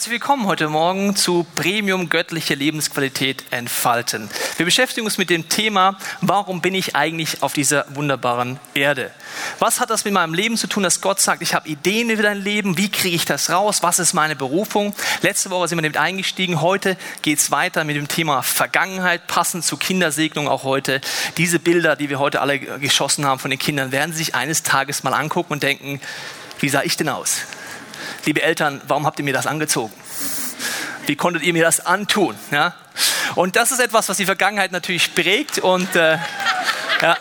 Herzlich willkommen heute Morgen zu Premium göttliche Lebensqualität entfalten. Wir beschäftigen uns mit dem Thema, warum bin ich eigentlich auf dieser wunderbaren Erde? Was hat das mit meinem Leben zu tun, dass Gott sagt, ich habe Ideen über dein Leben, wie kriege ich das raus, was ist meine Berufung? Letzte Woche sind wir damit eingestiegen, heute geht es weiter mit dem Thema Vergangenheit, passend zur Kindersegnung auch heute. Diese Bilder, die wir heute alle geschossen haben von den Kindern, werden Sie sich eines Tages mal angucken und denken, wie sah ich denn aus? Liebe Eltern, warum habt ihr mir das angezogen? Wie konntet ihr mir das antun? Ja? Und das ist etwas, was die Vergangenheit natürlich prägt und äh, ja.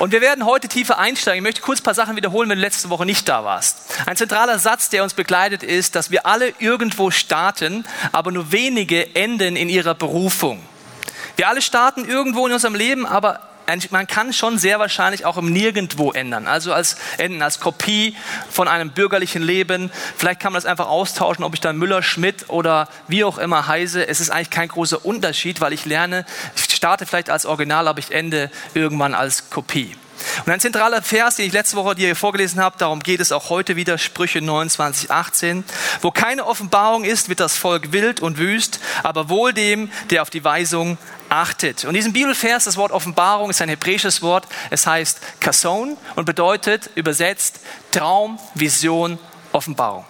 Und wir werden heute tiefer einsteigen. Ich möchte kurz ein paar Sachen wiederholen, wenn du letzte Woche nicht da warst. Ein zentraler Satz, der uns begleitet, ist, dass wir alle irgendwo starten, aber nur wenige enden in ihrer Berufung. Wir alle starten irgendwo in unserem Leben, aber man kann schon sehr wahrscheinlich auch im Nirgendwo ändern. Also als enden, als Kopie von einem bürgerlichen Leben. Vielleicht kann man das einfach austauschen, ob ich dann Müller, Schmidt oder wie auch immer heiße. Es ist eigentlich kein großer Unterschied, weil ich lerne, ich starte vielleicht als Original, aber ich ende irgendwann als Kopie. Und ein zentraler Vers, den ich letzte Woche dir vorgelesen habe, darum geht es auch heute wieder, Sprüche 29, 18. Wo keine Offenbarung ist, wird das Volk wild und wüst, aber wohl dem, der auf die Weisung achtet. Und diesen Bibelvers, das Wort Offenbarung ist ein hebräisches Wort. Es heißt Kasson und bedeutet übersetzt Traum, Vision, Offenbarung.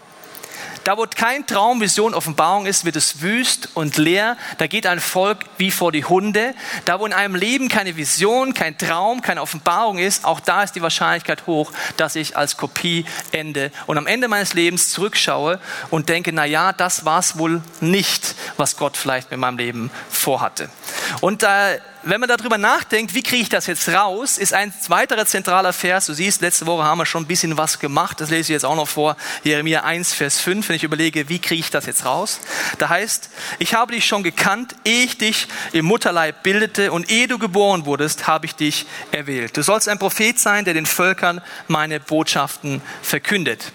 Da, wo kein Traum, Vision, Offenbarung ist, wird es wüst und leer. Da geht ein Volk wie vor die Hunde. Da, wo in einem Leben keine Vision, kein Traum, keine Offenbarung ist, auch da ist die Wahrscheinlichkeit hoch, dass ich als Kopie ende und am Ende meines Lebens zurückschaue und denke, na ja, das war es wohl nicht, was Gott vielleicht mit meinem Leben vorhatte. Und äh, wenn man darüber nachdenkt, wie kriege ich das jetzt raus, ist ein weiterer zentraler Vers. Du siehst, letzte Woche haben wir schon ein bisschen was gemacht. Das lese ich jetzt auch noch vor. Jeremia 1, Vers 5, wenn ich überlege, wie kriege ich das jetzt raus. Da heißt, ich habe dich schon gekannt, ehe ich dich im Mutterleib bildete und ehe du geboren wurdest, habe ich dich erwählt. Du sollst ein Prophet sein, der den Völkern meine Botschaften verkündet.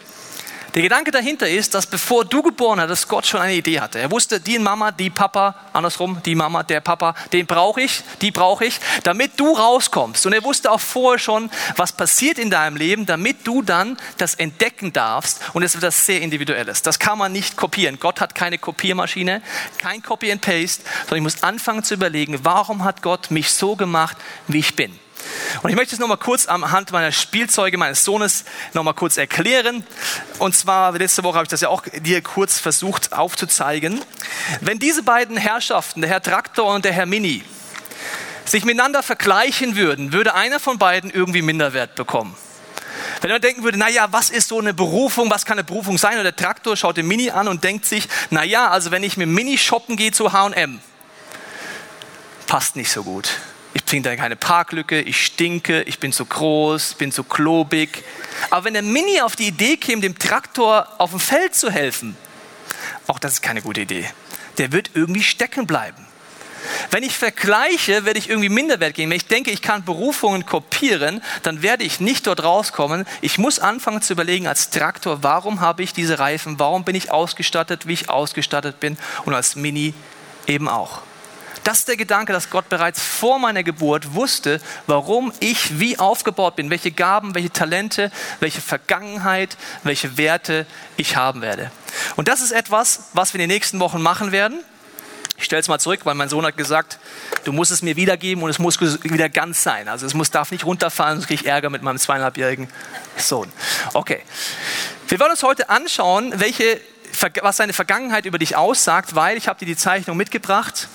Der Gedanke dahinter ist, dass bevor du geboren hattest, Gott schon eine Idee hatte. Er wusste, die Mama, die Papa, andersrum, die Mama, der Papa, den brauche ich, die brauche ich, damit du rauskommst. Und er wusste auch vorher schon, was passiert in deinem Leben, damit du dann das entdecken darfst. Und es wird das sehr Individuelles. Das kann man nicht kopieren. Gott hat keine Kopiermaschine, kein Copy and Paste, sondern ich muss anfangen zu überlegen, warum hat Gott mich so gemacht, wie ich bin. Und ich möchte es nochmal kurz am Hand meiner Spielzeuge meines Sohnes nochmal kurz erklären. Und zwar, letzte Woche habe ich das ja auch dir kurz versucht aufzuzeigen. Wenn diese beiden Herrschaften, der Herr Traktor und der Herr Mini, sich miteinander vergleichen würden, würde einer von beiden irgendwie Minderwert bekommen. Wenn man denken würde, naja, was ist so eine Berufung, was kann eine Berufung sein? Und der Traktor schaut den Mini an und denkt sich, naja, also wenn ich mit Mini shoppen gehe zu H&M, passt nicht so gut finde da keine Parklücke, ich stinke, ich bin zu groß, bin zu klobig. Aber wenn der Mini auf die Idee käme, dem Traktor auf dem Feld zu helfen, auch das ist keine gute Idee. Der wird irgendwie stecken bleiben. Wenn ich vergleiche, werde ich irgendwie Minderwert gehen. Wenn ich denke, ich kann Berufungen kopieren, dann werde ich nicht dort rauskommen. Ich muss anfangen zu überlegen als Traktor, warum habe ich diese Reifen, warum bin ich ausgestattet, wie ich ausgestattet bin und als Mini eben auch. Das ist der Gedanke, dass Gott bereits vor meiner Geburt wusste, warum ich wie aufgebaut bin, welche Gaben, welche Talente, welche Vergangenheit, welche Werte ich haben werde. Und das ist etwas, was wir in den nächsten Wochen machen werden. Ich stelle es mal zurück, weil mein Sohn hat gesagt, du musst es mir wiedergeben und es muss wieder ganz sein. Also es muss, darf nicht runterfallen, sonst kriege ich Ärger mit meinem zweieinhalbjährigen Sohn. Okay. Wir wollen uns heute anschauen, welche, was deine Vergangenheit über dich aussagt, weil ich habe dir die Zeichnung mitgebracht.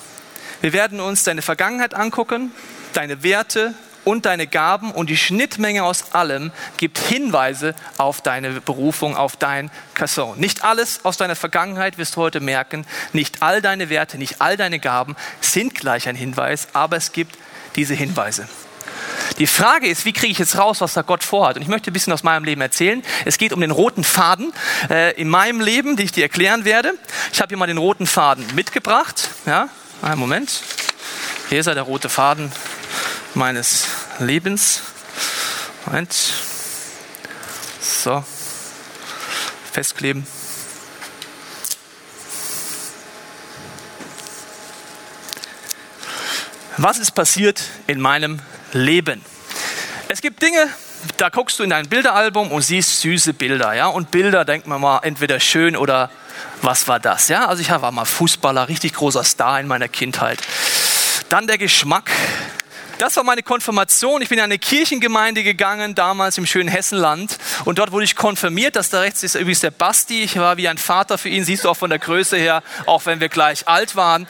Wir werden uns deine Vergangenheit angucken, deine Werte und deine Gaben und die Schnittmenge aus allem gibt Hinweise auf deine Berufung, auf dein Kasson. Nicht alles aus deiner Vergangenheit wirst du heute merken, nicht all deine Werte, nicht all deine Gaben sind gleich ein Hinweis, aber es gibt diese Hinweise. Die Frage ist, wie kriege ich jetzt raus, was da Gott vorhat? Und ich möchte ein bisschen aus meinem Leben erzählen. Es geht um den roten Faden äh, in meinem Leben, den ich dir erklären werde. Ich habe hier mal den roten Faden mitgebracht. Ja, einen Moment. Hier ist er, der rote Faden meines Lebens. Moment. So. Festkleben. Was ist passiert in meinem Leben? Es gibt Dinge, da guckst du in dein Bilderalbum und siehst süße Bilder, ja? Und Bilder, denkt man mal, entweder schön oder was war das? Ja, also ich war mal Fußballer, richtig großer Star in meiner Kindheit. Dann der Geschmack. Das war meine Konfirmation. Ich bin in eine Kirchengemeinde gegangen, damals im schönen Hessenland. Und dort wurde ich konfirmiert. Das da rechts ist übrigens der Basti. Ich war wie ein Vater für ihn, siehst du auch von der Größe her, auch wenn wir gleich alt waren.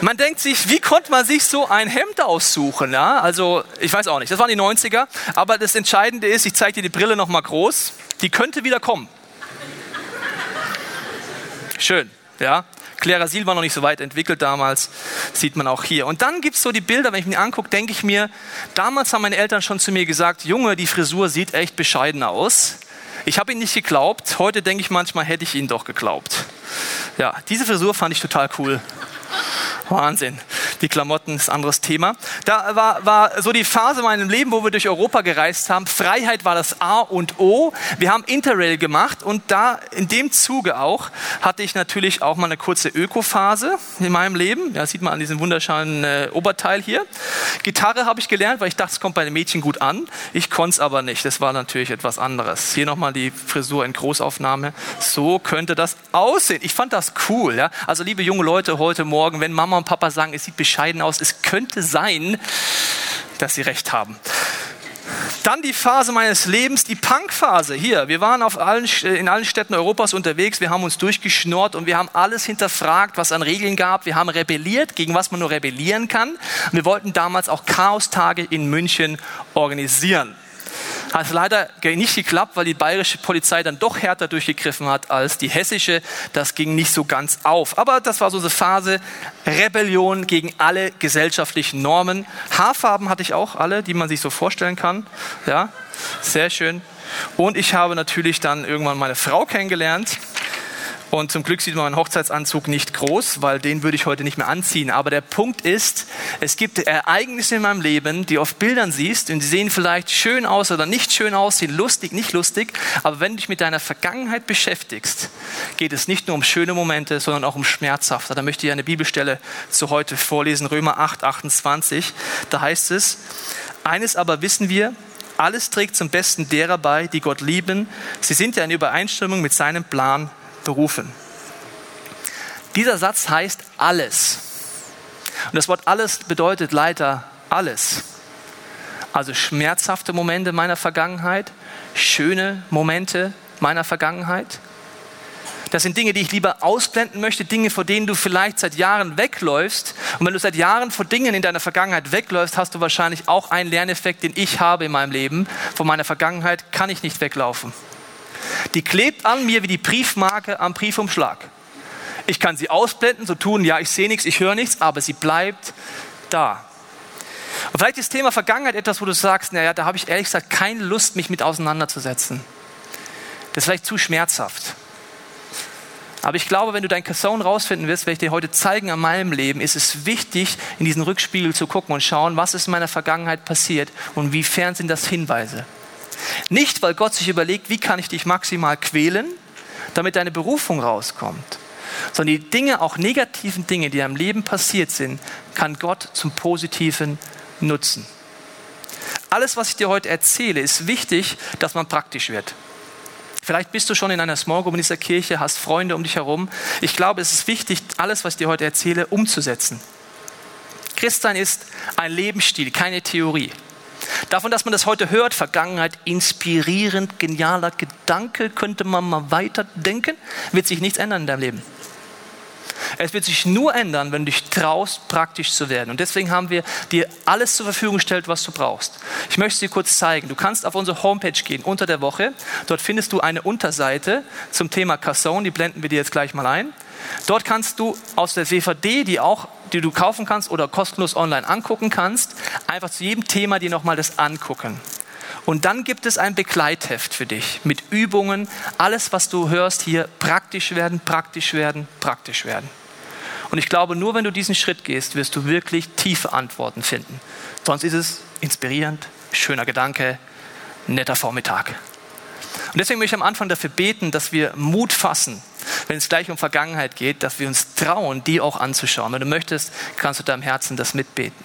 Man denkt sich, wie konnte man sich so ein Hemd aussuchen? Ja? Also, ich weiß auch nicht, das waren die 90er. Aber das Entscheidende ist, ich zeige dir die Brille nochmal groß. Die könnte wieder kommen. Schön, ja. Klerasil war noch nicht so weit entwickelt damals, sieht man auch hier. Und dann gibt es so die Bilder, wenn ich mir angucke, denke ich mir, damals haben meine Eltern schon zu mir gesagt, Junge, die Frisur sieht echt bescheiden aus. Ich habe ihn nicht geglaubt, heute denke ich manchmal, hätte ich ihn doch geglaubt. Ja, diese Frisur fand ich total cool. Wahnsinn. Die Klamotten ist ein anderes Thema. Da war, war so die Phase in meinem Leben, wo wir durch Europa gereist haben. Freiheit war das A und O. Wir haben Interrail gemacht und da in dem Zuge auch hatte ich natürlich auch mal eine kurze Öko-Phase in meinem Leben. Ja, sieht man an diesem wunderschönen äh, Oberteil hier. Gitarre habe ich gelernt, weil ich dachte, es kommt bei den Mädchen gut an. Ich konnte es aber nicht. Das war natürlich etwas anderes. Hier nochmal die Frisur in Großaufnahme. So könnte das aussehen. Ich fand das cool. Ja? Also liebe junge Leute heute Morgen, wenn Mama und Papa sagen, es sieht bescheiden aus, es könnte sein, dass sie recht haben. Dann die Phase meines Lebens, die Punkphase. Hier, wir waren allen, in allen Städten Europas unterwegs, wir haben uns durchgeschnurrt und wir haben alles hinterfragt, was an Regeln gab. Wir haben rebelliert, gegen was man nur rebellieren kann. wir wollten damals auch Chaostage in München organisieren. Hat leider nicht geklappt, weil die bayerische Polizei dann doch härter durchgegriffen hat als die hessische. Das ging nicht so ganz auf. Aber das war so eine Phase Rebellion gegen alle gesellschaftlichen Normen. Haarfarben hatte ich auch alle, die man sich so vorstellen kann. Ja, sehr schön. Und ich habe natürlich dann irgendwann meine Frau kennengelernt. Und zum Glück sieht man meinen Hochzeitsanzug nicht groß, weil den würde ich heute nicht mehr anziehen. Aber der Punkt ist, es gibt Ereignisse in meinem Leben, die auf Bildern siehst und die sehen vielleicht schön aus oder nicht schön aus, sehen lustig, nicht lustig. Aber wenn du dich mit deiner Vergangenheit beschäftigst, geht es nicht nur um schöne Momente, sondern auch um schmerzhafte. Da möchte ich eine Bibelstelle zu heute vorlesen, Römer 8, 28. Da heißt es, eines aber wissen wir, alles trägt zum Besten derer bei, die Gott lieben. Sie sind ja in Übereinstimmung mit seinem Plan berufen. Dieser Satz heißt alles. Und das Wort alles bedeutet leider alles. Also schmerzhafte Momente meiner Vergangenheit, schöne Momente meiner Vergangenheit. Das sind Dinge, die ich lieber ausblenden möchte, Dinge, vor denen du vielleicht seit Jahren wegläufst. Und wenn du seit Jahren vor Dingen in deiner Vergangenheit wegläufst, hast du wahrscheinlich auch einen Lerneffekt, den ich habe in meinem Leben. Von meiner Vergangenheit kann ich nicht weglaufen. Die klebt an mir wie die Briefmarke am Briefumschlag. Ich kann sie ausblenden, so tun, ja, ich sehe nichts, ich höre nichts, aber sie bleibt da. Und vielleicht ist das Thema Vergangenheit etwas, wo du sagst, naja, da habe ich ehrlich gesagt keine Lust, mich mit auseinanderzusetzen. Das ist vielleicht zu schmerzhaft. Aber ich glaube, wenn du dein Kasson rausfinden wirst, werde ich dir heute zeigen an meinem Leben, ist es wichtig, in diesen Rückspiegel zu gucken und schauen, was ist in meiner Vergangenheit passiert und wiefern sind das Hinweise. Nicht, weil Gott sich überlegt, wie kann ich dich maximal quälen, damit deine Berufung rauskommt, sondern die Dinge, auch negativen Dinge, die im Leben passiert sind, kann Gott zum Positiven nutzen. Alles, was ich dir heute erzähle, ist wichtig, dass man praktisch wird. Vielleicht bist du schon in einer Small Group in dieser Kirche, hast Freunde um dich herum. Ich glaube, es ist wichtig, alles, was ich dir heute erzähle, umzusetzen. Christsein ist ein Lebensstil, keine Theorie. Davon, dass man das heute hört, Vergangenheit, inspirierend, genialer Gedanke, könnte man mal weiterdenken, wird sich nichts ändern in deinem Leben. Es wird sich nur ändern, wenn du dich traust, praktisch zu werden. Und deswegen haben wir dir alles zur Verfügung gestellt, was du brauchst. Ich möchte es dir kurz zeigen. Du kannst auf unsere Homepage gehen unter der Woche. Dort findest du eine Unterseite zum Thema Casson. Die blenden wir dir jetzt gleich mal ein. Dort kannst du aus der DVD, die auch die du kaufen kannst oder kostenlos online angucken kannst, einfach zu jedem Thema dir nochmal das angucken. Und dann gibt es ein Begleitheft für dich mit Übungen, alles, was du hörst hier, praktisch werden, praktisch werden, praktisch werden. Und ich glaube, nur wenn du diesen Schritt gehst, wirst du wirklich tiefe Antworten finden. Sonst ist es inspirierend, schöner Gedanke, netter Vormittag. Und deswegen möchte ich am Anfang dafür beten, dass wir Mut fassen, wenn es gleich um Vergangenheit geht, dass wir uns trauen, die auch anzuschauen. Wenn du möchtest, kannst du deinem Herzen das mitbeten.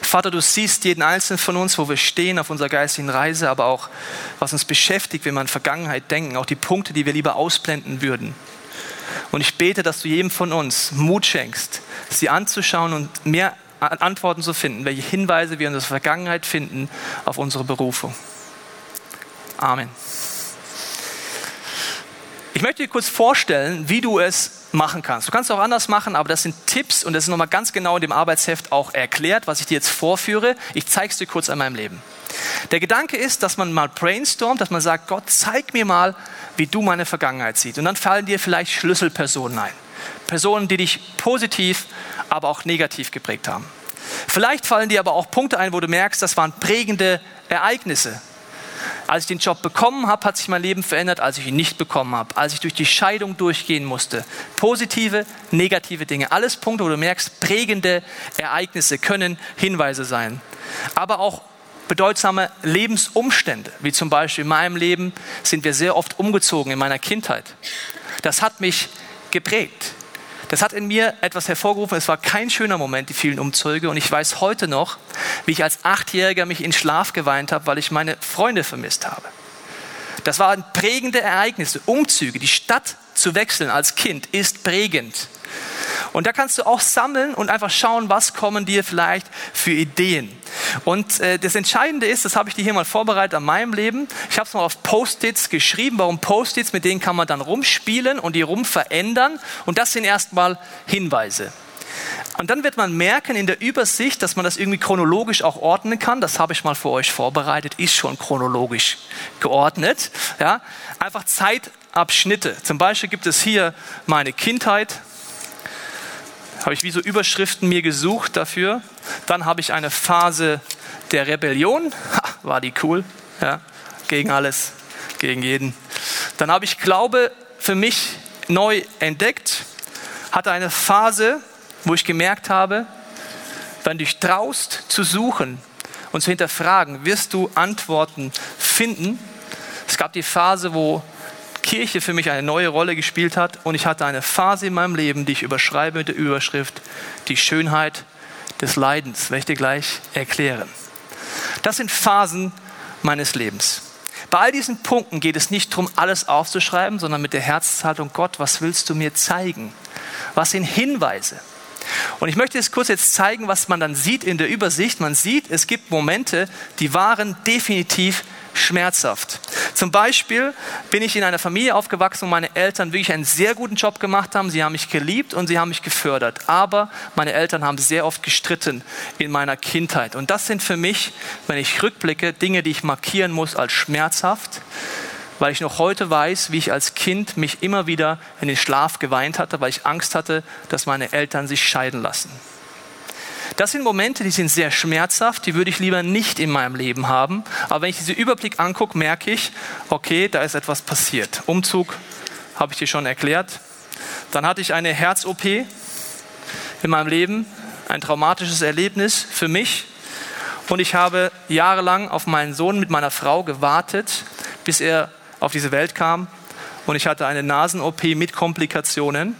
Vater, du siehst jeden einzelnen von uns, wo wir stehen auf unserer geistigen Reise, aber auch, was uns beschäftigt, wenn wir an Vergangenheit denken, auch die Punkte, die wir lieber ausblenden würden. Und ich bete, dass du jedem von uns Mut schenkst, sie anzuschauen und mehr Antworten zu finden, welche Hinweise wir in der Vergangenheit finden auf unsere Berufung. Amen. Ich möchte dir kurz vorstellen, wie du es machen kannst. Du kannst es auch anders machen, aber das sind Tipps und das ist nochmal ganz genau in dem Arbeitsheft auch erklärt, was ich dir jetzt vorführe. Ich zeige es dir kurz an meinem Leben. Der Gedanke ist, dass man mal brainstormt, dass man sagt, Gott, zeig mir mal, wie du meine Vergangenheit siehst. Und dann fallen dir vielleicht Schlüsselpersonen ein. Personen, die dich positiv, aber auch negativ geprägt haben. Vielleicht fallen dir aber auch Punkte ein, wo du merkst, das waren prägende Ereignisse. Als ich den Job bekommen habe, hat sich mein Leben verändert, als ich ihn nicht bekommen habe, als ich durch die Scheidung durchgehen musste. Positive, negative Dinge, alles Punkte, wo du merkst, prägende Ereignisse können Hinweise sein. Aber auch bedeutsame Lebensumstände, wie zum Beispiel in meinem Leben sind wir sehr oft umgezogen in meiner Kindheit. Das hat mich geprägt. Das hat in mir etwas hervorgerufen. Es war kein schöner Moment, die vielen Umzüge. Und ich weiß heute noch, wie ich als Achtjähriger mich in Schlaf geweint habe, weil ich meine Freunde vermisst habe. Das waren prägende Ereignisse, Umzüge. Die Stadt zu wechseln als Kind ist prägend. Und da kannst du auch sammeln und einfach schauen, was kommen dir vielleicht für Ideen. Und äh, das Entscheidende ist, das habe ich dir hier mal vorbereitet an meinem Leben. Ich habe es mal auf Post-its geschrieben. Warum Post-its? Mit denen kann man dann rumspielen und die rumverändern. Und das sind erstmal Hinweise. Und dann wird man merken in der Übersicht, dass man das irgendwie chronologisch auch ordnen kann. Das habe ich mal für euch vorbereitet, ist schon chronologisch geordnet. Ja? Einfach Zeitabschnitte. Zum Beispiel gibt es hier meine Kindheit, habe ich wie so Überschriften mir gesucht dafür. Dann habe ich eine Phase der Rebellion. Ha, war die cool. Ja, gegen alles, gegen jeden. Dann habe ich Glaube für mich neu entdeckt. Hatte eine Phase, wo ich gemerkt habe, wenn du dich traust zu suchen und zu hinterfragen, wirst du Antworten finden. Es gab die Phase, wo Kirche für mich eine neue Rolle gespielt hat und ich hatte eine Phase in meinem Leben, die ich überschreibe mit der Überschrift Die Schönheit des Leidens, werde ich dir gleich erklären. Das sind Phasen meines Lebens. Bei all diesen Punkten geht es nicht darum, alles aufzuschreiben, sondern mit der Herzenshaltung, Gott, was willst du mir zeigen? Was sind Hinweise? Und ich möchte jetzt kurz jetzt zeigen, was man dann sieht in der Übersicht. Man sieht, es gibt Momente, die waren definitiv schmerzhaft. Zum Beispiel bin ich in einer Familie aufgewachsen, wo meine Eltern wirklich einen sehr guten Job gemacht haben. Sie haben mich geliebt und sie haben mich gefördert. Aber meine Eltern haben sehr oft gestritten in meiner Kindheit. Und das sind für mich, wenn ich rückblicke, Dinge, die ich markieren muss als schmerzhaft, weil ich noch heute weiß, wie ich als Kind mich immer wieder in den Schlaf geweint hatte, weil ich Angst hatte, dass meine Eltern sich scheiden lassen. Das sind Momente, die sind sehr schmerzhaft, die würde ich lieber nicht in meinem Leben haben. Aber wenn ich diesen Überblick angucke, merke ich, okay, da ist etwas passiert. Umzug habe ich dir schon erklärt. Dann hatte ich eine Herz-OP in meinem Leben, ein traumatisches Erlebnis für mich. Und ich habe jahrelang auf meinen Sohn mit meiner Frau gewartet, bis er auf diese Welt kam. Und ich hatte eine Nasen-OP mit Komplikationen.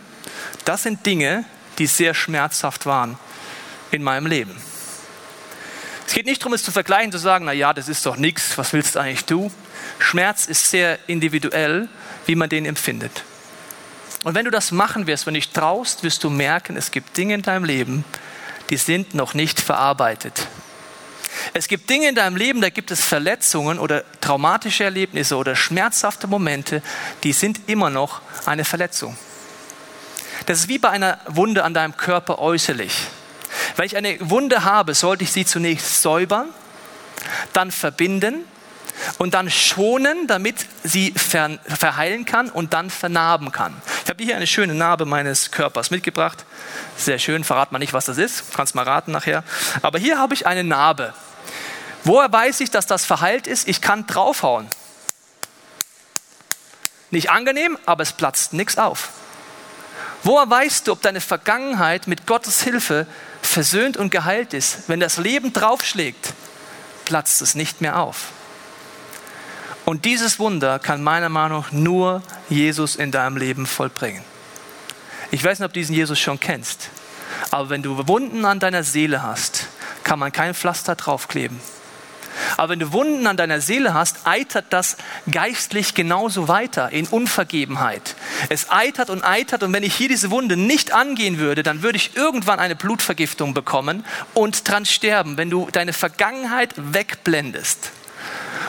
Das sind Dinge, die sehr schmerzhaft waren in meinem Leben. Es geht nicht darum, es zu vergleichen, zu sagen, na ja, das ist doch nichts, was willst eigentlich du? Schmerz ist sehr individuell, wie man den empfindet. Und wenn du das machen wirst, wenn du dich traust, wirst du merken, es gibt Dinge in deinem Leben, die sind noch nicht verarbeitet. Es gibt Dinge in deinem Leben, da gibt es Verletzungen oder traumatische Erlebnisse oder schmerzhafte Momente, die sind immer noch eine Verletzung. Das ist wie bei einer Wunde an deinem Körper äußerlich. Wenn ich eine Wunde habe, sollte ich sie zunächst säubern, dann verbinden und dann schonen, damit sie verheilen kann und dann vernarben kann. Ich habe hier eine schöne Narbe meines Körpers mitgebracht. Sehr schön, verrat mal nicht, was das ist. Kannst mal raten nachher. Aber hier habe ich eine Narbe. Woher weiß ich, dass das verheilt ist? Ich kann draufhauen. Nicht angenehm, aber es platzt nichts auf. Woher weißt du, ob deine Vergangenheit mit Gottes Hilfe versöhnt und geheilt ist, wenn das Leben draufschlägt, platzt es nicht mehr auf. Und dieses Wunder kann meiner Meinung nach nur Jesus in deinem Leben vollbringen. Ich weiß nicht, ob du diesen Jesus schon kennst, aber wenn du Wunden an deiner Seele hast, kann man kein Pflaster draufkleben. Aber wenn du Wunden an deiner Seele hast, eitert das geistlich genauso weiter in Unvergebenheit. Es eitert und eitert und wenn ich hier diese Wunde nicht angehen würde, dann würde ich irgendwann eine Blutvergiftung bekommen und dran sterben. Wenn du deine Vergangenheit wegblendest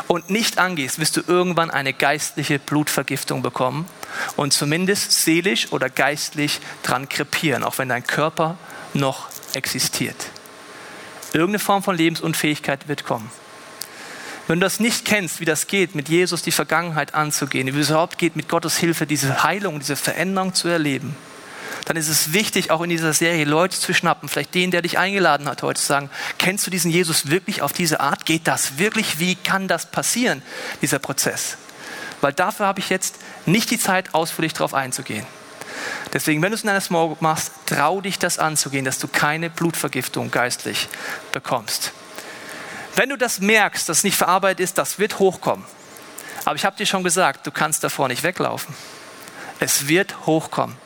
und nicht angehst, wirst du irgendwann eine geistliche Blutvergiftung bekommen und zumindest seelisch oder geistlich dran krepieren, auch wenn dein Körper noch existiert. Irgendeine Form von Lebensunfähigkeit wird kommen. Wenn du das nicht kennst, wie das geht, mit Jesus die Vergangenheit anzugehen, wie es überhaupt geht, mit Gottes Hilfe diese Heilung, diese Veränderung zu erleben, dann ist es wichtig, auch in dieser Serie Leute zu schnappen, vielleicht den, der dich eingeladen hat, heute zu sagen, kennst du diesen Jesus wirklich auf diese Art? Geht das wirklich? Wie kann das passieren, dieser Prozess? Weil dafür habe ich jetzt nicht die Zeit, ausführlich darauf einzugehen. Deswegen, wenn du es in einer Small Group machst, trau dich das anzugehen, dass du keine Blutvergiftung geistlich bekommst. Wenn du das merkst, dass es nicht verarbeitet ist, das wird hochkommen. Aber ich habe dir schon gesagt, du kannst davor nicht weglaufen. Es wird hochkommen.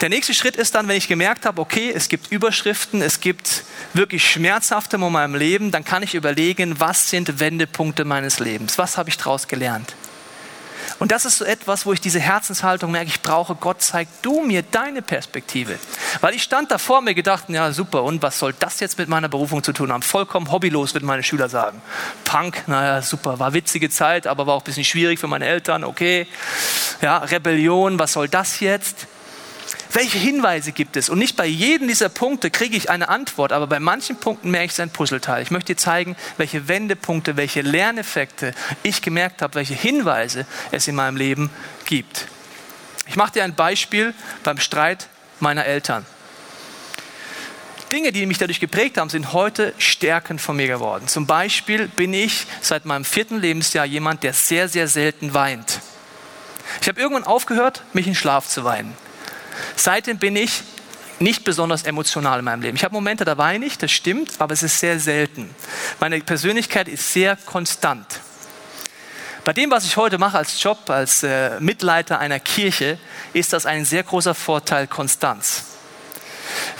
Der nächste Schritt ist dann, wenn ich gemerkt habe, okay, es gibt Überschriften, es gibt wirklich schmerzhafte Momente in meinem Leben, dann kann ich überlegen, was sind Wendepunkte meines Lebens? Was habe ich daraus gelernt? Und das ist so etwas, wo ich diese Herzenshaltung merke, ich brauche Gott, zeig du mir deine Perspektive. Weil ich stand da vor mir gedacht, ja super, und was soll das jetzt mit meiner Berufung zu tun haben? Vollkommen hobbylos, würden meine Schüler sagen. Punk, naja, super, war witzige Zeit, aber war auch ein bisschen schwierig für meine Eltern, okay. Ja, Rebellion, was soll das jetzt? Welche Hinweise gibt es? Und nicht bei jedem dieser Punkte kriege ich eine Antwort, aber bei manchen Punkten merke ich es ein Puzzleteil. Ich möchte dir zeigen, welche Wendepunkte, welche Lerneffekte ich gemerkt habe, welche Hinweise es in meinem Leben gibt. Ich mache dir ein Beispiel beim Streit meiner Eltern. Dinge, die mich dadurch geprägt haben, sind heute Stärken von mir geworden. Zum Beispiel bin ich seit meinem vierten Lebensjahr jemand, der sehr, sehr selten weint. Ich habe irgendwann aufgehört, mich in Schlaf zu weinen. Seitdem bin ich nicht besonders emotional in meinem Leben. Ich habe Momente, da weine ich, das stimmt, aber es ist sehr selten. Meine Persönlichkeit ist sehr konstant. Bei dem, was ich heute mache als Job, als äh, Mitleiter einer Kirche, ist das ein sehr großer Vorteil Konstanz.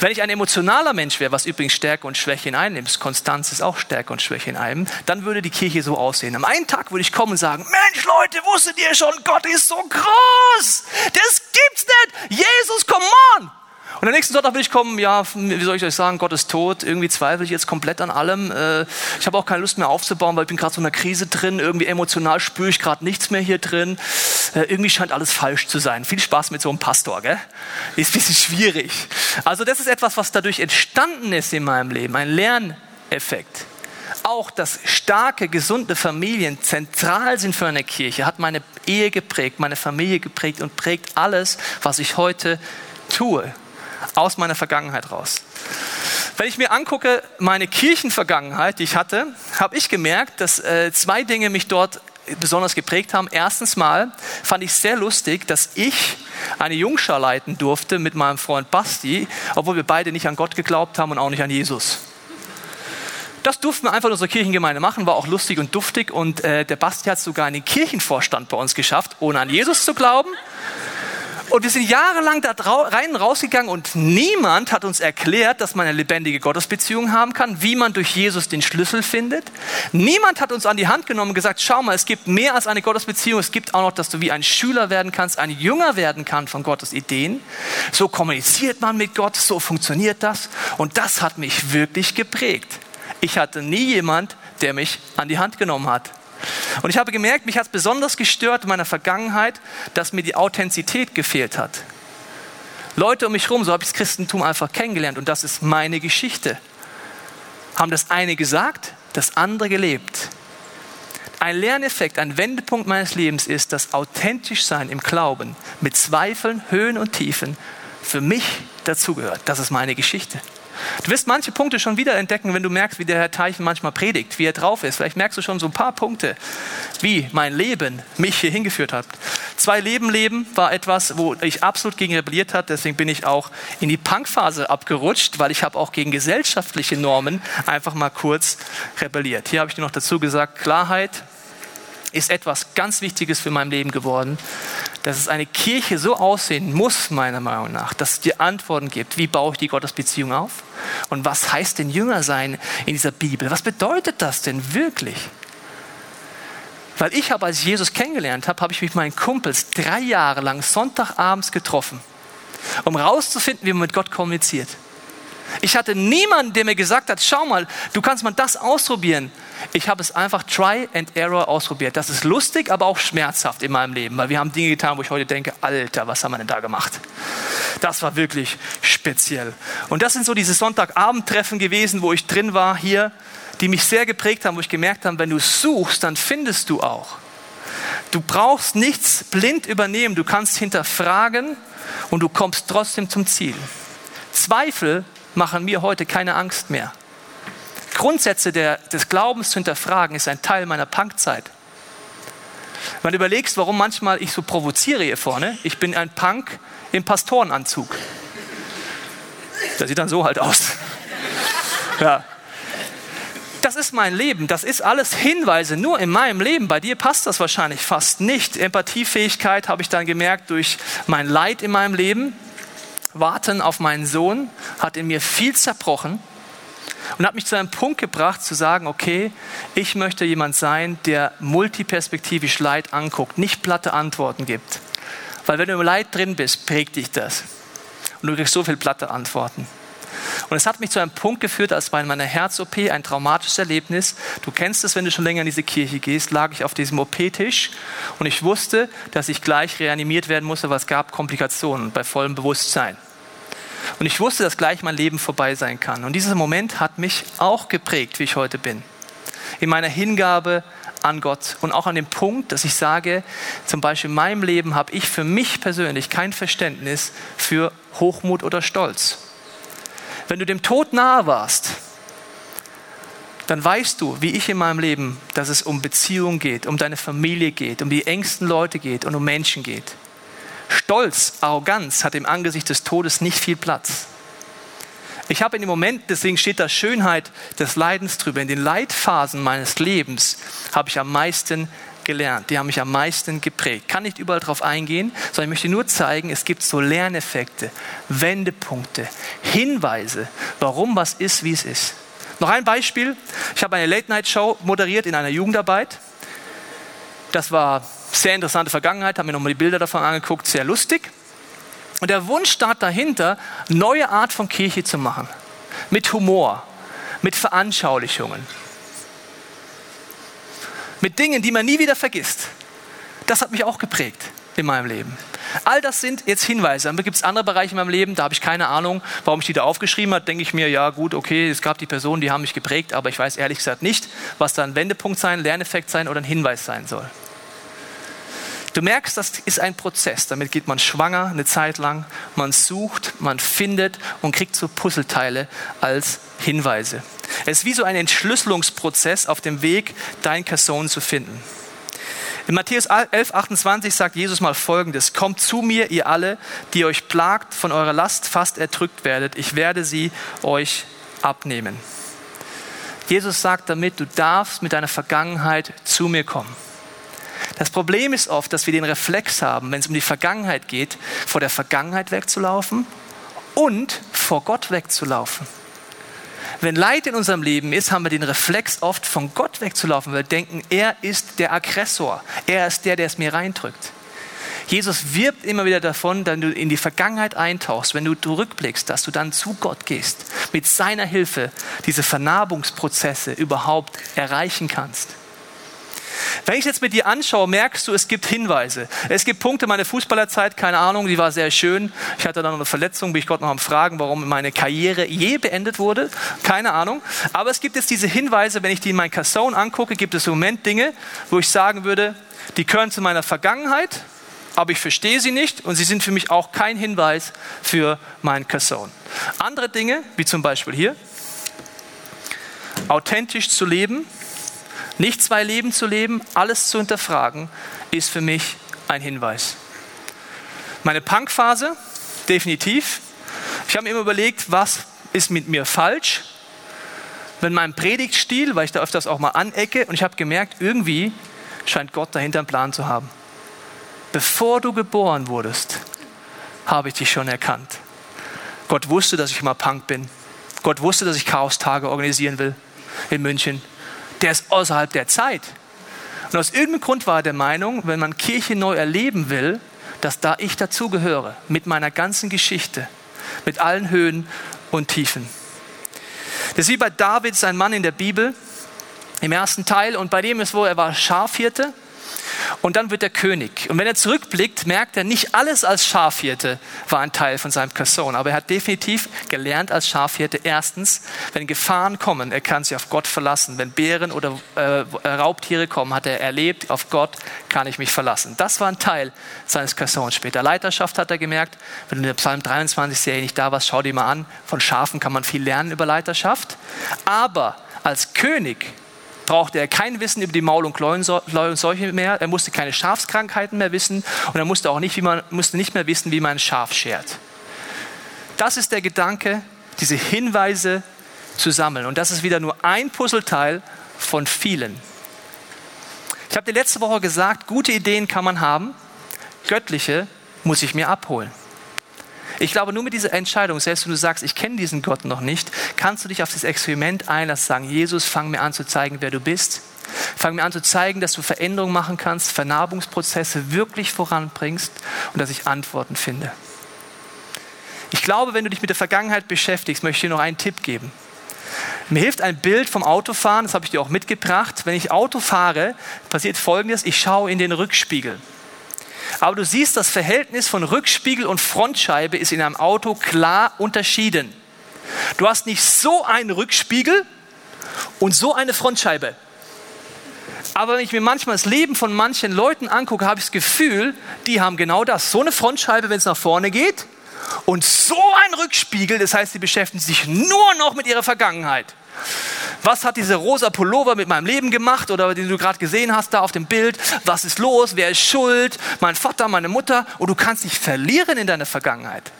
Wenn ich ein emotionaler Mensch wäre, was übrigens Stärke und Schwäche in einem nimmt, Konstanz ist auch Stärke und Schwäche in einem, dann würde die Kirche so aussehen. Am einen Tag würde ich kommen und sagen, Mensch Leute, wusstet ihr schon, Gott ist so groß. Das gibt's nicht. Jesus, come on. Und am nächsten Sonntag will ich kommen, ja, wie soll ich euch sagen, Gott ist tot, irgendwie zweifle ich jetzt komplett an allem. Äh, ich habe auch keine Lust mehr aufzubauen, weil ich bin gerade so in einer Krise drin, irgendwie emotional spüre ich gerade nichts mehr hier drin. Äh, irgendwie scheint alles falsch zu sein. Viel Spaß mit so einem Pastor, gell? Ist ein bisschen schwierig. Also das ist etwas, was dadurch entstanden ist in meinem Leben, ein Lerneffekt auch, dass starke, gesunde Familien zentral sind für eine Kirche, hat meine Ehe geprägt, meine Familie geprägt und prägt alles, was ich heute tue aus meiner Vergangenheit raus. Wenn ich mir angucke, meine Kirchenvergangenheit, die ich hatte, habe ich gemerkt, dass äh, zwei Dinge mich dort besonders geprägt haben. Erstens mal fand ich sehr lustig, dass ich eine Jungschar leiten durfte mit meinem Freund Basti, obwohl wir beide nicht an Gott geglaubt haben und auch nicht an Jesus. Das durften wir einfach in unserer Kirchengemeinde machen, war auch lustig und duftig und äh, der Basti hat sogar einen Kirchenvorstand bei uns geschafft, ohne an Jesus zu glauben und wir sind jahrelang da rein und rausgegangen und niemand hat uns erklärt, dass man eine lebendige Gottesbeziehung haben kann, wie man durch Jesus den Schlüssel findet. Niemand hat uns an die Hand genommen und gesagt, schau mal, es gibt mehr als eine Gottesbeziehung. Es gibt auch noch, dass du wie ein Schüler werden kannst, ein Jünger werden kannst von Gottes Ideen. So kommuniziert man mit Gott, so funktioniert das. Und das hat mich wirklich geprägt. Ich hatte nie jemand, der mich an die Hand genommen hat. Und ich habe gemerkt, mich hat es besonders gestört in meiner Vergangenheit, dass mir die Authentizität gefehlt hat. Leute um mich herum, so habe ich das Christentum einfach kennengelernt und das ist meine Geschichte. Haben das eine gesagt, das andere gelebt. Ein Lerneffekt, ein Wendepunkt meines Lebens ist, dass authentisch sein im Glauben mit Zweifeln, Höhen und Tiefen für mich dazugehört. Das ist meine Geschichte. Du wirst manche Punkte schon wieder entdecken, wenn du merkst, wie der Herr Teichen manchmal predigt, wie er drauf ist. Vielleicht merkst du schon so ein paar Punkte, wie mein Leben mich hier hingeführt hat. Zwei Leben leben war etwas, wo ich absolut gegen rebelliert habe. Deswegen bin ich auch in die Punkphase abgerutscht, weil ich habe auch gegen gesellschaftliche Normen einfach mal kurz rebelliert. Hier habe ich dir noch dazu gesagt, Klarheit ist etwas ganz Wichtiges für mein Leben geworden. dass es eine Kirche so aussehen muss, meiner Meinung nach, dass es dir Antworten gibt. Wie baue ich die Gottesbeziehung auf? Und was heißt denn Jünger sein in dieser Bibel? Was bedeutet das denn wirklich? Weil ich habe, als ich Jesus kennengelernt habe, habe ich mich mit meinen Kumpels drei Jahre lang Sonntagabends getroffen, um rauszufinden, wie man mit Gott kommuniziert. Ich hatte niemanden, der mir gesagt hat, schau mal, du kannst mal das ausprobieren. Ich habe es einfach Try and Error ausprobiert. Das ist lustig, aber auch schmerzhaft in meinem Leben, weil wir haben Dinge getan, wo ich heute denke, Alter, was haben wir denn da gemacht? Das war wirklich speziell. Und das sind so diese Sonntagabendtreffen gewesen, wo ich drin war hier, die mich sehr geprägt haben, wo ich gemerkt habe, wenn du suchst, dann findest du auch. Du brauchst nichts blind übernehmen, du kannst hinterfragen und du kommst trotzdem zum Ziel. Zweifel machen mir heute keine Angst mehr. Grundsätze der, des Glaubens zu hinterfragen ist ein Teil meiner Punkzeit. Wenn du überlegst, warum manchmal ich so provoziere hier vorne, ich bin ein Punk im Pastorenanzug. Das sieht dann so halt aus. Ja. Das ist mein Leben, das ist alles Hinweise nur in meinem Leben. Bei dir passt das wahrscheinlich fast nicht. Empathiefähigkeit habe ich dann gemerkt durch mein Leid in meinem Leben. Warten auf meinen Sohn hat in mir viel zerbrochen und hat mich zu einem Punkt gebracht zu sagen, okay, ich möchte jemand sein, der multiperspektivisch Leid anguckt, nicht platte Antworten gibt. Weil wenn du im Leid drin bist, prägt dich das. Und du kriegst so viel platte Antworten. Und es hat mich zu einem Punkt geführt, als bei meiner Herz-OP ein traumatisches Erlebnis. Du kennst es, wenn du schon länger in diese Kirche gehst, lag ich auf diesem OP-Tisch und ich wusste, dass ich gleich reanimiert werden musste, weil es gab Komplikationen bei vollem Bewusstsein. Und ich wusste, dass gleich mein Leben vorbei sein kann. Und dieser Moment hat mich auch geprägt, wie ich heute bin. In meiner Hingabe an Gott und auch an dem Punkt, dass ich sage, zum Beispiel in meinem Leben habe ich für mich persönlich kein Verständnis für Hochmut oder Stolz. Wenn du dem Tod nahe warst, dann weißt du, wie ich in meinem Leben, dass es um Beziehung geht, um deine Familie geht, um die engsten Leute geht und um Menschen geht. Stolz, Arroganz hat im Angesicht des Todes nicht viel Platz. Ich habe in dem Moment, deswegen steht da Schönheit des Leidens drüber, in den Leitphasen meines Lebens habe ich am meisten gelernt, die haben mich am meisten geprägt. Kann nicht überall darauf eingehen, sondern ich möchte nur zeigen, es gibt so Lerneffekte, Wendepunkte, Hinweise, warum was ist, wie es ist. Noch ein Beispiel. Ich habe eine Late-Night-Show moderiert in einer Jugendarbeit. Das war sehr interessante Vergangenheit, habe mir nochmal die Bilder davon angeguckt, sehr lustig. Und der Wunsch stand dahinter, neue Art von Kirche zu machen. Mit Humor, mit Veranschaulichungen, mit Dingen, die man nie wieder vergisst. Das hat mich auch geprägt in meinem Leben. All das sind jetzt Hinweise. Dann gibt es andere Bereiche in meinem Leben, da habe ich keine Ahnung, warum ich die da aufgeschrieben habe. Denke ich mir, ja gut, okay, es gab die Personen, die haben mich geprägt, aber ich weiß ehrlich gesagt nicht, was da ein Wendepunkt sein, Lerneffekt sein oder ein Hinweis sein soll. Du merkst, das ist ein Prozess. Damit geht man schwanger eine Zeit lang. Man sucht, man findet und kriegt so Puzzleteile als Hinweise. Es ist wie so ein Entschlüsselungsprozess auf dem Weg, dein Person zu finden. In Matthäus 11, 28 sagt Jesus mal Folgendes. Kommt zu mir, ihr alle, die euch plagt, von eurer Last fast erdrückt werdet. Ich werde sie euch abnehmen. Jesus sagt damit, du darfst mit deiner Vergangenheit zu mir kommen. Das Problem ist oft, dass wir den Reflex haben, wenn es um die Vergangenheit geht, vor der Vergangenheit wegzulaufen und vor Gott wegzulaufen. Wenn Leid in unserem Leben ist, haben wir den Reflex oft von Gott wegzulaufen, weil wir denken, er ist der Aggressor, er ist der, der es mir reindrückt. Jesus wirbt immer wieder davon, wenn du in die Vergangenheit eintauchst, wenn du zurückblickst, dass du dann zu Gott gehst, mit seiner Hilfe diese Vernarbungsprozesse überhaupt erreichen kannst. Wenn ich jetzt mit dir anschaue, merkst du, es gibt Hinweise. Es gibt Punkte, meine Fußballerzeit, keine Ahnung, die war sehr schön. Ich hatte dann noch eine Verletzung, bin ich Gott noch am Fragen, warum meine Karriere je beendet wurde. Keine Ahnung. Aber es gibt jetzt diese Hinweise, wenn ich die in mein Casson angucke, gibt es im Moment Dinge, wo ich sagen würde, die gehören zu meiner Vergangenheit, aber ich verstehe sie nicht und sie sind für mich auch kein Hinweis für mein Casson. Andere Dinge, wie zum Beispiel hier, authentisch zu leben, nicht zwei Leben zu leben, alles zu hinterfragen, ist für mich ein Hinweis. Meine Punkphase, definitiv. Ich habe mir immer überlegt, was ist mit mir falsch? Wenn mein Predigtstil, weil ich da öfters auch mal anecke, und ich habe gemerkt, irgendwie scheint Gott dahinter einen Plan zu haben. bevor du geboren wurdest, habe ich dich schon erkannt. Gott wusste, dass ich mal Punk bin. Gott wusste, dass ich Chaos-Tage organisieren will in München. Der ist außerhalb der Zeit. Und aus irgendeinem Grund war er der Meinung, wenn man Kirche neu erleben will, dass da ich dazugehöre, mit meiner ganzen Geschichte, mit allen Höhen und Tiefen. Das ist wie bei David, sein Mann in der Bibel, im ersten Teil, und bei dem ist wo er war Schafhirte und dann wird er König. Und wenn er zurückblickt, merkt er, nicht alles als Schafhirte war ein Teil von seinem Person. Aber er hat definitiv gelernt als Schafhirte, erstens, wenn Gefahren kommen, er kann sich auf Gott verlassen. Wenn Bären oder äh, Raubtiere kommen, hat er erlebt, auf Gott kann ich mich verlassen. Das war ein Teil seines Persons später. Leiterschaft hat er gemerkt, wenn du in der Psalm 23 Serie nicht da warst, schau dir mal an. Von Schafen kann man viel lernen über Leiterschaft. Aber als König brauchte er kein Wissen über die Maul- und Kläuenseuche mehr. Er musste keine Schafskrankheiten mehr wissen und er musste auch nicht, wie man, musste nicht mehr wissen, wie man ein Schaf schert. Das ist der Gedanke, diese Hinweise zu sammeln. Und das ist wieder nur ein Puzzleteil von vielen. Ich habe dir letzte Woche gesagt, gute Ideen kann man haben, göttliche muss ich mir abholen. Ich glaube, nur mit dieser Entscheidung, selbst wenn du sagst, ich kenne diesen Gott noch nicht, kannst du dich auf das Experiment einlassen, sagen, Jesus, fang mir an zu zeigen, wer du bist. Fang mir an zu zeigen, dass du Veränderungen machen kannst, Vernarbungsprozesse wirklich voranbringst und dass ich Antworten finde. Ich glaube, wenn du dich mit der Vergangenheit beschäftigst, möchte ich dir noch einen Tipp geben. Mir hilft ein Bild vom Autofahren, das habe ich dir auch mitgebracht. Wenn ich Auto fahre, passiert Folgendes, ich schaue in den Rückspiegel. Aber du siehst, das Verhältnis von Rückspiegel und Frontscheibe ist in einem Auto klar unterschieden. Du hast nicht so einen Rückspiegel und so eine Frontscheibe. Aber wenn ich mir manchmal das Leben von manchen Leuten angucke, habe ich das Gefühl, die haben genau das. So eine Frontscheibe, wenn es nach vorne geht, und so ein Rückspiegel, das heißt, sie beschäftigen sich nur noch mit ihrer Vergangenheit was hat dieser rosa Pullover mit meinem Leben gemacht oder den du gerade gesehen hast da auf dem Bild, was ist los, wer ist schuld, mein Vater, meine Mutter? Und du kannst dich verlieren in deiner Vergangenheit.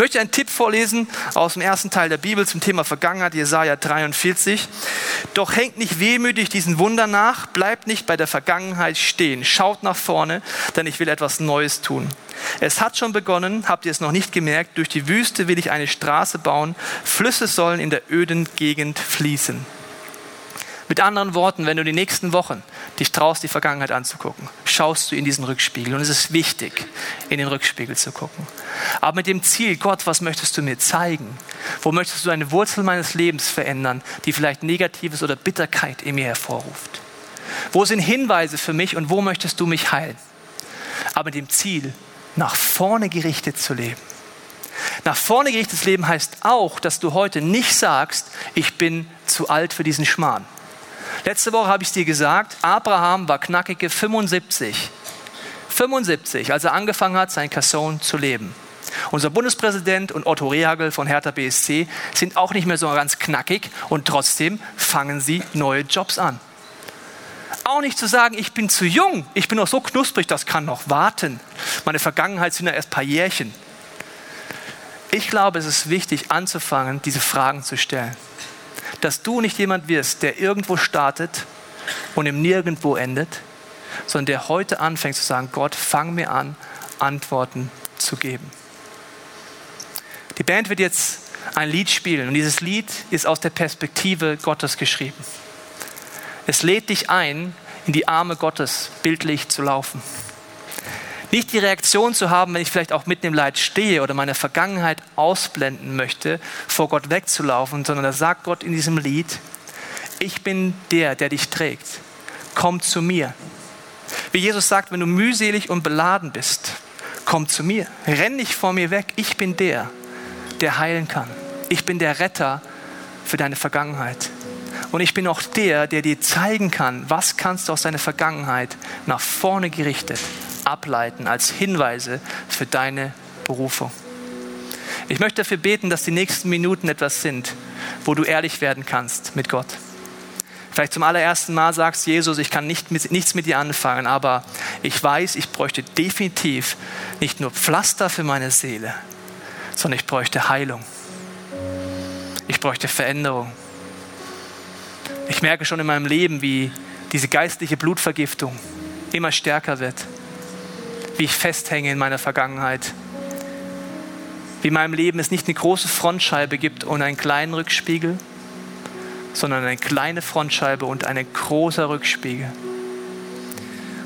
Ich möchte einen Tipp vorlesen aus dem ersten Teil der Bibel zum Thema Vergangenheit, Jesaja 43. Doch hängt nicht wehmütig diesen Wunder nach, bleibt nicht bei der Vergangenheit stehen, schaut nach vorne, denn ich will etwas Neues tun. Es hat schon begonnen, habt ihr es noch nicht gemerkt, durch die Wüste will ich eine Straße bauen, Flüsse sollen in der öden Gegend fließen. Mit anderen Worten, wenn du die nächsten Wochen dich traust, die Vergangenheit anzugucken, schaust du in diesen Rückspiegel. Und es ist wichtig, in den Rückspiegel zu gucken. Aber mit dem Ziel, Gott, was möchtest du mir zeigen? Wo möchtest du eine Wurzel meines Lebens verändern, die vielleicht Negatives oder Bitterkeit in mir hervorruft? Wo sind Hinweise für mich und wo möchtest du mich heilen? Aber mit dem Ziel, nach vorne gerichtet zu leben. Nach vorne gerichtetes Leben heißt auch, dass du heute nicht sagst, ich bin zu alt für diesen Schmarrn. Letzte Woche habe ich dir gesagt, Abraham war knackige 75. 75, als er angefangen hat, sein Kasson zu leben. Unser Bundespräsident und Otto Rehagel von Hertha BSC sind auch nicht mehr so ganz knackig und trotzdem fangen sie neue Jobs an auch nicht zu sagen, ich bin zu jung, ich bin noch so knusprig, das kann noch warten. Meine Vergangenheit sind ja erst ein paar Jährchen. Ich glaube, es ist wichtig anzufangen, diese Fragen zu stellen. Dass du nicht jemand wirst, der irgendwo startet und im Nirgendwo endet, sondern der heute anfängt zu sagen, Gott, fang mir an, Antworten zu geben. Die Band wird jetzt ein Lied spielen und dieses Lied ist aus der Perspektive Gottes geschrieben. Es lädt dich ein, in die Arme Gottes bildlich zu laufen. Nicht die Reaktion zu haben, wenn ich vielleicht auch mitten im Leid stehe oder meine Vergangenheit ausblenden möchte, vor Gott wegzulaufen, sondern da sagt Gott in diesem Lied, ich bin der, der dich trägt. Komm zu mir. Wie Jesus sagt, wenn du mühselig und beladen bist, komm zu mir. Renn nicht vor mir weg. Ich bin der, der heilen kann. Ich bin der Retter für deine Vergangenheit. Und ich bin auch der, der dir zeigen kann, was kannst du aus deiner Vergangenheit nach vorne gerichtet ableiten als Hinweise für deine Berufung. Ich möchte dafür beten, dass die nächsten Minuten etwas sind, wo du ehrlich werden kannst mit Gott. Vielleicht zum allerersten Mal sagst Jesus, ich kann nicht mit, nichts mit dir anfangen, aber ich weiß, ich bräuchte definitiv nicht nur Pflaster für meine Seele, sondern ich bräuchte Heilung. Ich bräuchte Veränderung. Ich merke schon in meinem Leben, wie diese geistliche Blutvergiftung immer stärker wird. Wie ich festhänge in meiner Vergangenheit. Wie in meinem Leben es nicht eine große Frontscheibe gibt und einen kleinen Rückspiegel, sondern eine kleine Frontscheibe und ein großer Rückspiegel.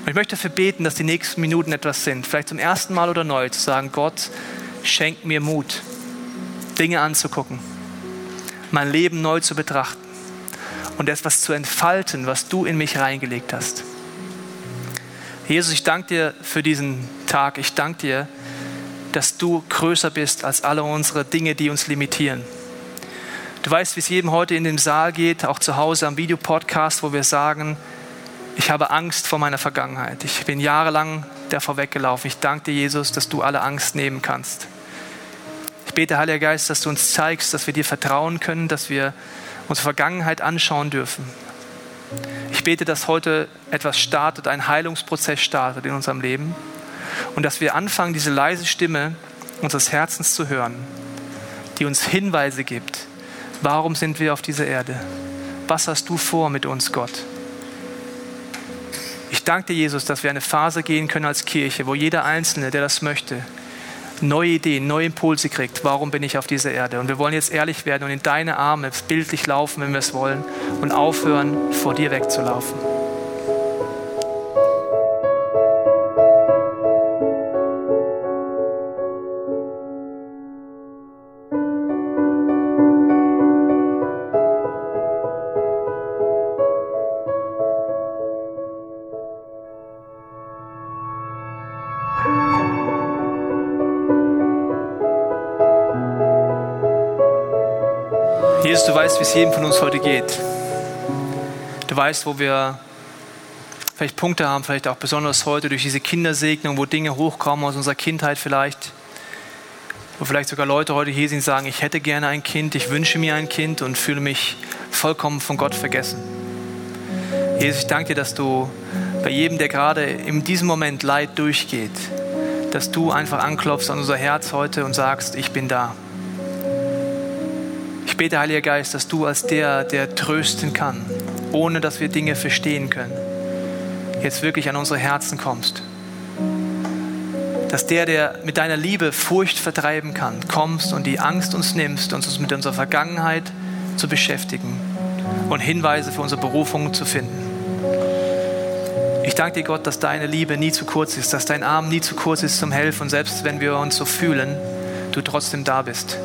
Und ich möchte dafür beten, dass die nächsten Minuten etwas sind, vielleicht zum ersten Mal oder neu, zu sagen, Gott, schenk mir Mut, Dinge anzugucken, mein Leben neu zu betrachten und etwas zu entfalten, was du in mich reingelegt hast. Jesus, ich danke dir für diesen Tag. Ich danke dir, dass du größer bist als alle unsere Dinge, die uns limitieren. Du weißt, wie es jedem heute in dem Saal geht, auch zu Hause am Videopodcast, wo wir sagen, ich habe Angst vor meiner Vergangenheit. Ich bin jahrelang davor weggelaufen. Ich danke dir, Jesus, dass du alle Angst nehmen kannst. Ich bete, Heiliger Geist, dass du uns zeigst, dass wir dir vertrauen können, dass wir unsere Vergangenheit anschauen dürfen. Ich bete, dass heute etwas startet, ein Heilungsprozess startet in unserem Leben und dass wir anfangen, diese leise Stimme unseres Herzens zu hören, die uns Hinweise gibt. Warum sind wir auf dieser Erde? Was hast du vor mit uns, Gott? Ich danke dir, Jesus, dass wir eine Phase gehen können als Kirche, wo jeder Einzelne, der das möchte, neue Ideen, neue Impulse kriegt. Warum bin ich auf dieser Erde? Und wir wollen jetzt ehrlich werden und in deine Arme bildlich laufen, wenn wir es wollen, und aufhören, vor dir wegzulaufen. Jesus, du weißt, wie es jedem von uns heute geht. Du weißt, wo wir vielleicht Punkte haben, vielleicht auch besonders heute durch diese Kindersegnung, wo Dinge hochkommen aus unserer Kindheit vielleicht. Wo vielleicht sogar Leute heute hier sind und sagen, ich hätte gerne ein Kind, ich wünsche mir ein Kind und fühle mich vollkommen von Gott vergessen. Jesus, ich danke dir, dass du bei jedem, der gerade in diesem Moment Leid durchgeht, dass du einfach anklopfst an unser Herz heute und sagst, ich bin da. Ich bete, Heiliger Geist, dass du als der, der trösten kann, ohne dass wir Dinge verstehen können, jetzt wirklich an unsere Herzen kommst. Dass der, der mit deiner Liebe Furcht vertreiben kann, kommst und die Angst uns nimmst, uns mit unserer Vergangenheit zu beschäftigen und Hinweise für unsere Berufung zu finden. Ich danke dir, Gott, dass deine Liebe nie zu kurz ist, dass dein Arm nie zu kurz ist zum Helfen selbst wenn wir uns so fühlen, du trotzdem da bist.